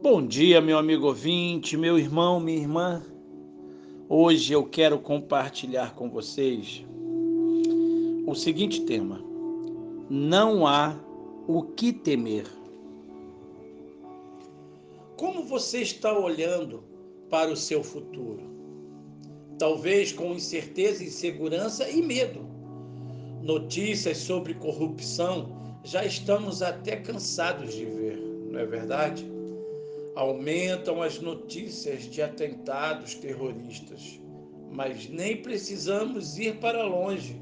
Bom dia, meu amigo ouvinte, meu irmão, minha irmã. Hoje eu quero compartilhar com vocês o seguinte tema: Não há o que temer. Como você está olhando para o seu futuro? Talvez com incerteza, insegurança e medo. Notícias sobre corrupção já estamos até cansados de ver, não é verdade? Aumentam as notícias de atentados terroristas, mas nem precisamos ir para longe.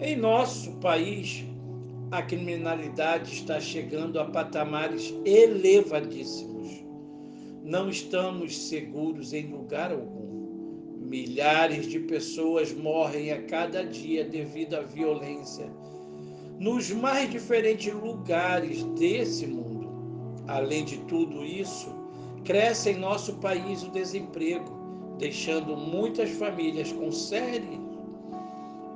Em nosso país, a criminalidade está chegando a patamares elevadíssimos. Não estamos seguros em lugar algum. Milhares de pessoas morrem a cada dia devido à violência nos mais diferentes lugares desse mundo. Além de tudo isso, cresce em nosso país o desemprego, deixando muitas famílias com sérias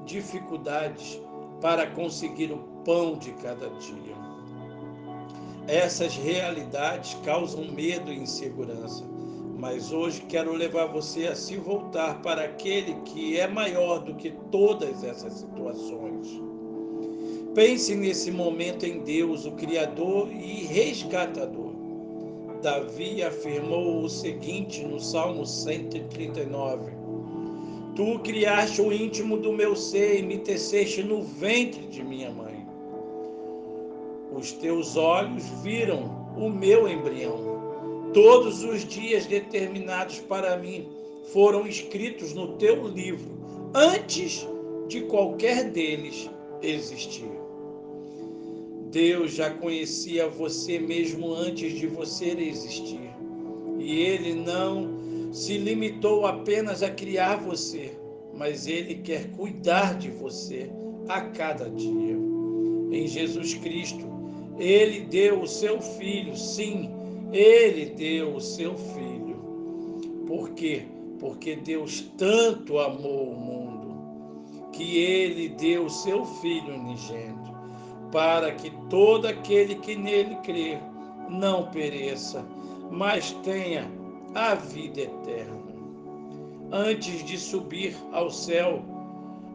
dificuldades para conseguir o pão de cada dia. Essas realidades causam medo e insegurança, mas hoje quero levar você a se voltar para aquele que é maior do que todas essas situações. Pense nesse momento em Deus, o Criador e Resgatador. Davi afirmou o seguinte no Salmo 139: Tu criaste o íntimo do meu ser e me teceste no ventre de minha mãe. Os teus olhos viram o meu embrião. Todos os dias determinados para mim foram escritos no teu livro, antes de qualquer deles existir. Deus já conhecia você mesmo antes de você existir. E Ele não se limitou apenas a criar você, mas Ele quer cuidar de você a cada dia. Em Jesus Cristo, Ele deu o seu Filho, sim, Ele deu o seu Filho. Por quê? Porque Deus tanto amou o mundo que Ele deu o seu Filho unigênito para que todo aquele que nele crê não pereça, mas tenha a vida eterna. Antes de subir ao céu,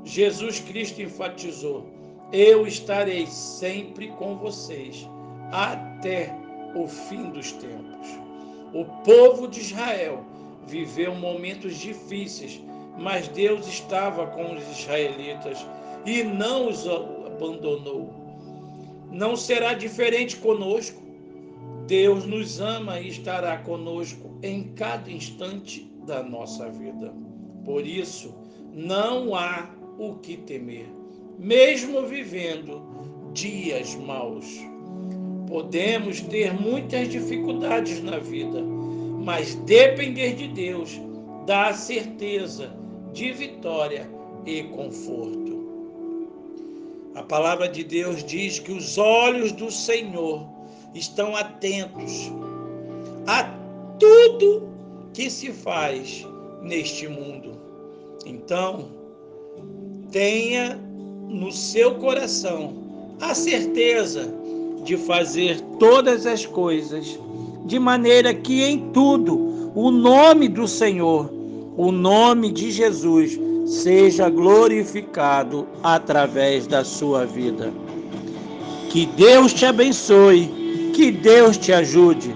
Jesus Cristo enfatizou: Eu estarei sempre com vocês até o fim dos tempos. O povo de Israel viveu momentos difíceis, mas Deus estava com os israelitas e não os abandonou não será diferente conosco. Deus nos ama e estará conosco em cada instante da nossa vida. Por isso, não há o que temer, mesmo vivendo dias maus. Podemos ter muitas dificuldades na vida, mas depender de Deus dá certeza de vitória e conforto. A palavra de Deus diz que os olhos do Senhor estão atentos a tudo que se faz neste mundo. Então, tenha no seu coração a certeza de fazer todas as coisas de maneira que em tudo o nome do Senhor, o nome de Jesus, seja glorificado através da sua vida. Que Deus te abençoe, que Deus te ajude